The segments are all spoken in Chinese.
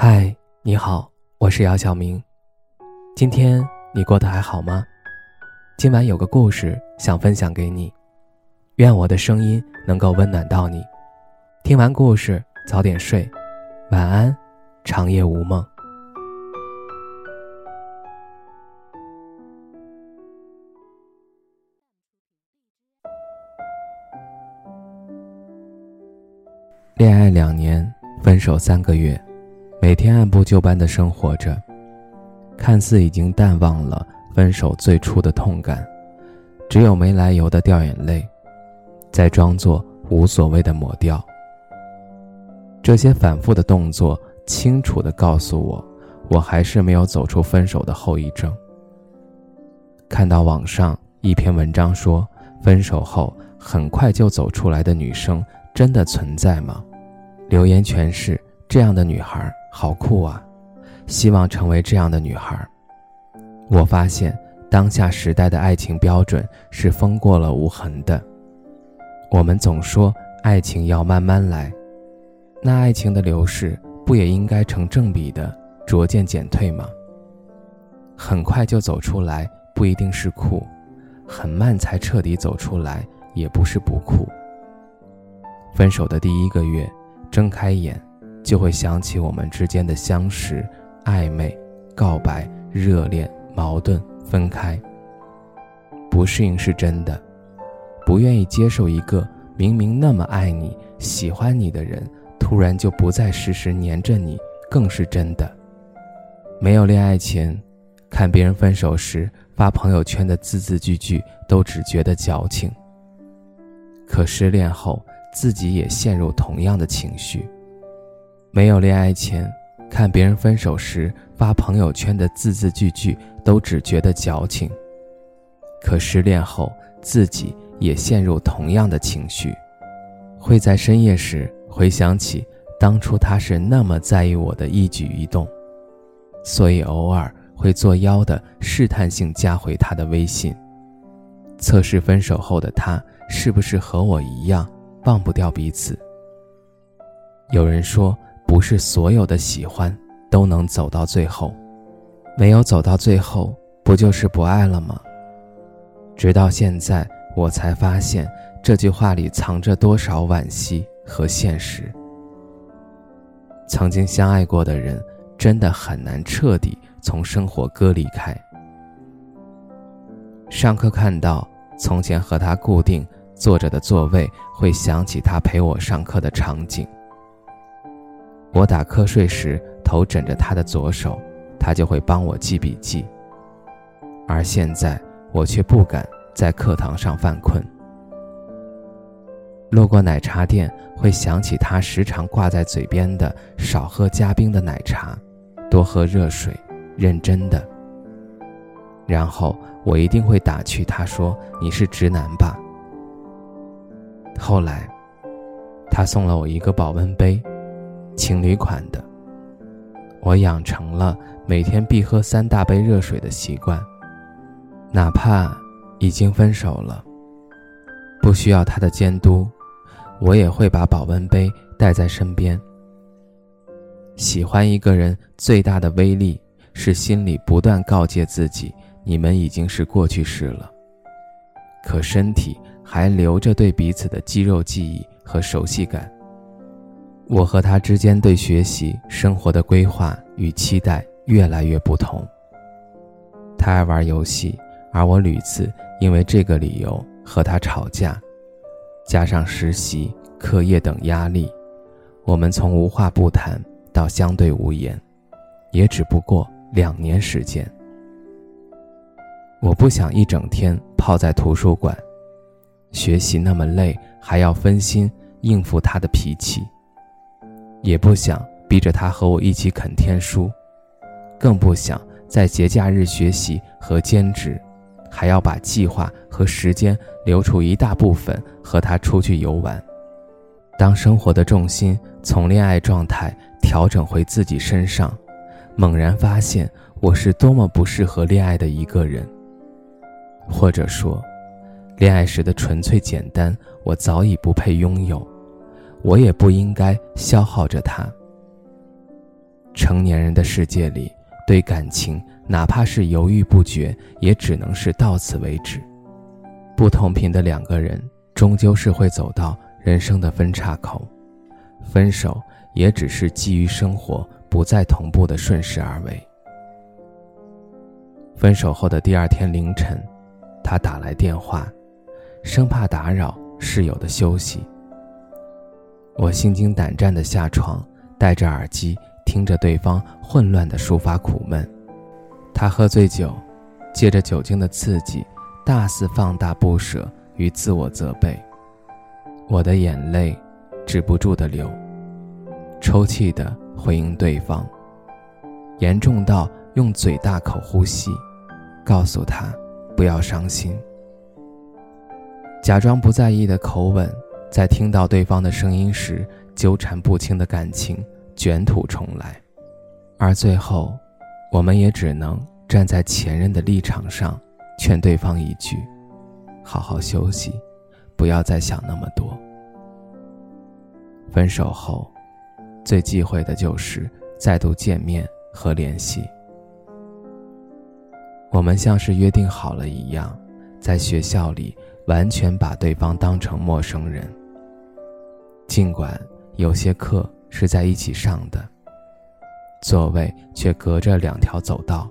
嗨，你好，我是姚晓明。今天你过得还好吗？今晚有个故事想分享给你，愿我的声音能够温暖到你。听完故事早点睡，晚安，长夜无梦。恋爱两年，分手三个月。每天按部就班的生活着，看似已经淡忘了分手最初的痛感，只有没来由的掉眼泪，再装作无所谓的抹掉。这些反复的动作，清楚的告诉我，我还是没有走出分手的后遗症。看到网上一篇文章说，分手后很快就走出来的女生真的存在吗？留言全是这样的女孩。好酷啊！希望成为这样的女孩。我发现，当下时代的爱情标准是风过了无痕的。我们总说爱情要慢慢来，那爱情的流逝不也应该成正比的逐渐减退吗？很快就走出来不一定是酷，很慢才彻底走出来也不是不酷。分手的第一个月，睁开眼。就会想起我们之间的相识、暧昧、告白、热恋、矛盾、分开。不适应是真的，不愿意接受一个明明那么爱你、喜欢你的人，突然就不再时时黏着你，更是真的。没有恋爱前，看别人分手时发朋友圈的字字句句，都只觉得矫情。可失恋后，自己也陷入同样的情绪。没有恋爱前，看别人分手时发朋友圈的字字句句，都只觉得矫情。可失恋后，自己也陷入同样的情绪，会在深夜时回想起当初他是那么在意我的一举一动，所以偶尔会作妖的试探性加回他的微信，测试分手后的他是不是和我一样忘不掉彼此。有人说。不是所有的喜欢都能走到最后，没有走到最后，不就是不爱了吗？直到现在，我才发现这句话里藏着多少惋惜和现实。曾经相爱过的人，真的很难彻底从生活割离开。上课看到从前和他固定坐着的座位，会想起他陪我上课的场景。我打瞌睡时，头枕着他的左手，他就会帮我记笔记。而现在，我却不敢在课堂上犯困。路过奶茶店，会想起他时常挂在嘴边的“少喝加冰的奶茶，多喝热水”，认真的。然后我一定会打趣他说：“你是直男吧？”后来，他送了我一个保温杯。情侣款的，我养成了每天必喝三大杯热水的习惯，哪怕已经分手了，不需要他的监督，我也会把保温杯带在身边。喜欢一个人最大的威力是心里不断告诫自己，你们已经是过去式了，可身体还留着对彼此的肌肉记忆和熟悉感。我和他之间对学习、生活的规划与期待越来越不同。他爱玩游戏，而我屡次因为这个理由和他吵架，加上实习、课业等压力，我们从无话不谈到相对无言，也只不过两年时间。我不想一整天泡在图书馆，学习那么累，还要分心应付他的脾气。也不想逼着他和我一起啃天书，更不想在节假日学习和兼职，还要把计划和时间留出一大部分和他出去游玩。当生活的重心从恋爱状态调整回自己身上，猛然发现我是多么不适合恋爱的一个人。或者说，恋爱时的纯粹简单，我早已不配拥有。我也不应该消耗着他。成年人的世界里，对感情哪怕是犹豫不决，也只能是到此为止。不同频的两个人，终究是会走到人生的分岔口，分手也只是基于生活不再同步的顺势而为。分手后的第二天凌晨，他打来电话，生怕打扰室友的休息。我心惊胆战地下床，戴着耳机。听着对方混乱的抒发苦闷，他喝醉酒，借着酒精的刺激，大肆放大不舍与自我责备。我的眼泪止不住的流，抽泣的回应对方，严重到用嘴大口呼吸，告诉他不要伤心，假装不在意的口吻，在听到对方的声音时，纠缠不清的感情。卷土重来，而最后，我们也只能站在前任的立场上，劝对方一句：“好好休息，不要再想那么多。”分手后，最忌讳的就是再度见面和联系。我们像是约定好了一样，在学校里完全把对方当成陌生人，尽管有些课。是在一起上的，座位却隔着两条走道，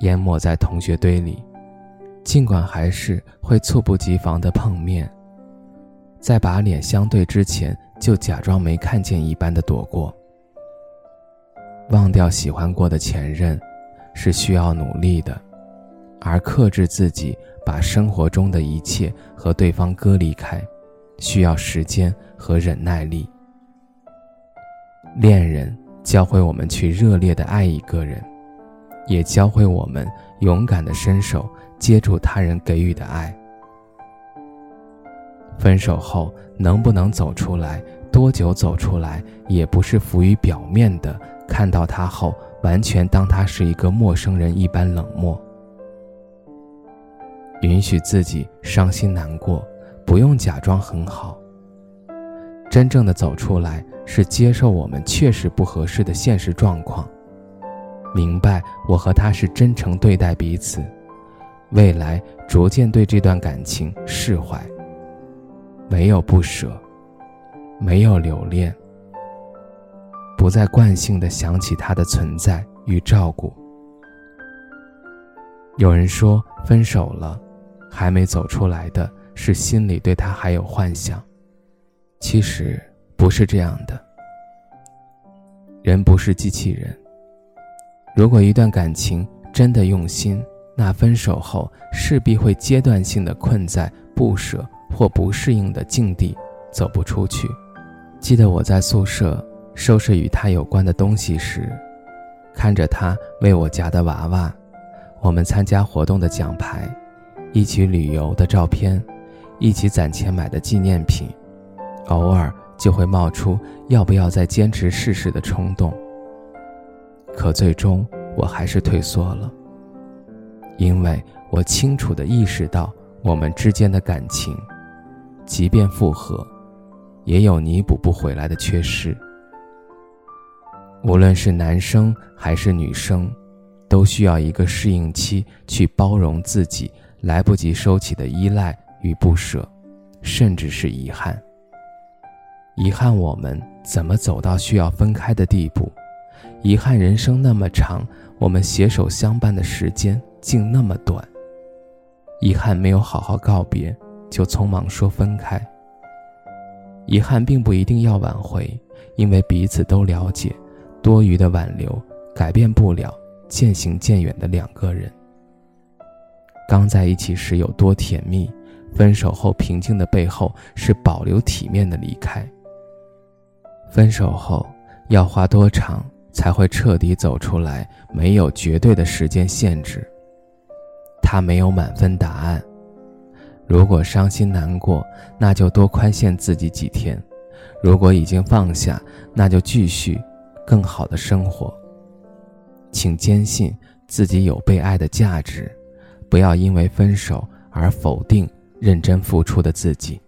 淹没在同学堆里。尽管还是会猝不及防的碰面，在把脸相对之前，就假装没看见一般的躲过。忘掉喜欢过的前任，是需要努力的，而克制自己，把生活中的一切和对方割离开，需要时间和忍耐力。恋人教会我们去热烈的爱一个人，也教会我们勇敢的伸手接住他人给予的爱。分手后能不能走出来，多久走出来，也不是浮于表面的。看到他后，完全当他是一个陌生人一般冷漠。允许自己伤心难过，不用假装很好。真正的走出来。是接受我们确实不合适的现实状况，明白我和他是真诚对待彼此，未来逐渐对这段感情释怀。没有不舍，没有留恋，不再惯性的想起他的存在与照顾。有人说，分手了，还没走出来的是心里对他还有幻想，其实。不是这样的，人不是机器人。如果一段感情真的用心，那分手后势必会阶段性的困在不舍或不适应的境地，走不出去。记得我在宿舍收拾与他有关的东西时，看着他为我夹的娃娃，我们参加活动的奖牌，一起旅游的照片，一起攒钱买的纪念品，偶尔。就会冒出要不要再坚持试试的冲动。可最终我还是退缩了，因为我清楚地意识到，我们之间的感情，即便复合，也有弥补不回来的缺失。无论是男生还是女生，都需要一个适应期去包容自己来不及收起的依赖与不舍，甚至是遗憾。遗憾我们怎么走到需要分开的地步，遗憾人生那么长，我们携手相伴的时间竟那么短。遗憾没有好好告别，就匆忙说分开。遗憾并不一定要挽回，因为彼此都了解，多余的挽留改变不了渐行渐远的两个人。刚在一起时有多甜蜜，分手后平静的背后是保留体面的离开。分手后要花多长才会彻底走出来？没有绝对的时间限制。他没有满分答案。如果伤心难过，那就多宽限自己几天；如果已经放下，那就继续更好的生活。请坚信自己有被爱的价值，不要因为分手而否定认真付出的自己。